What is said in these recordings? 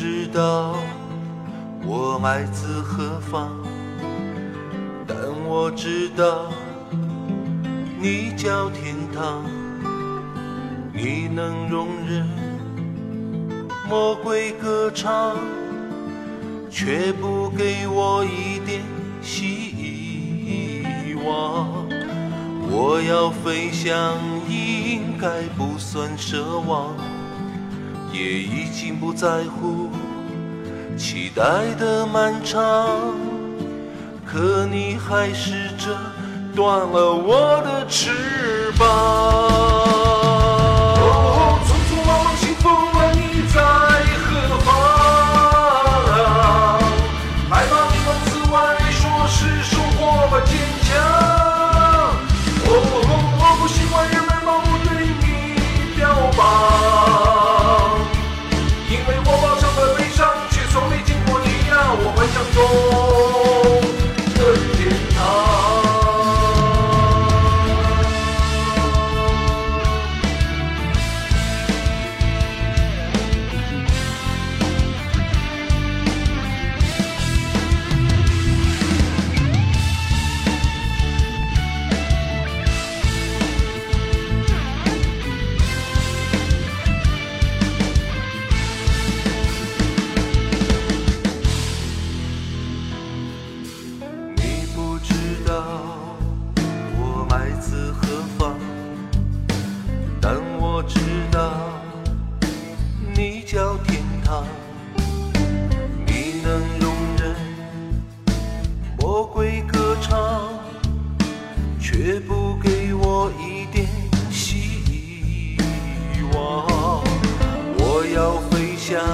知道我来自何方，但我知道你叫天堂。你能容忍魔鬼歌唱，却不给我一点希望。我要飞翔，应该不算奢望，也已经不在乎期待的漫长。可你还试着断了我的翅膀。想，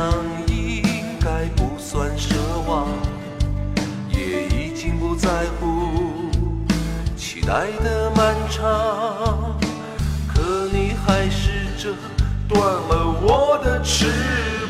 应该不算奢望。也已经不在乎期待的漫长，可你还是折断了我的翅膀。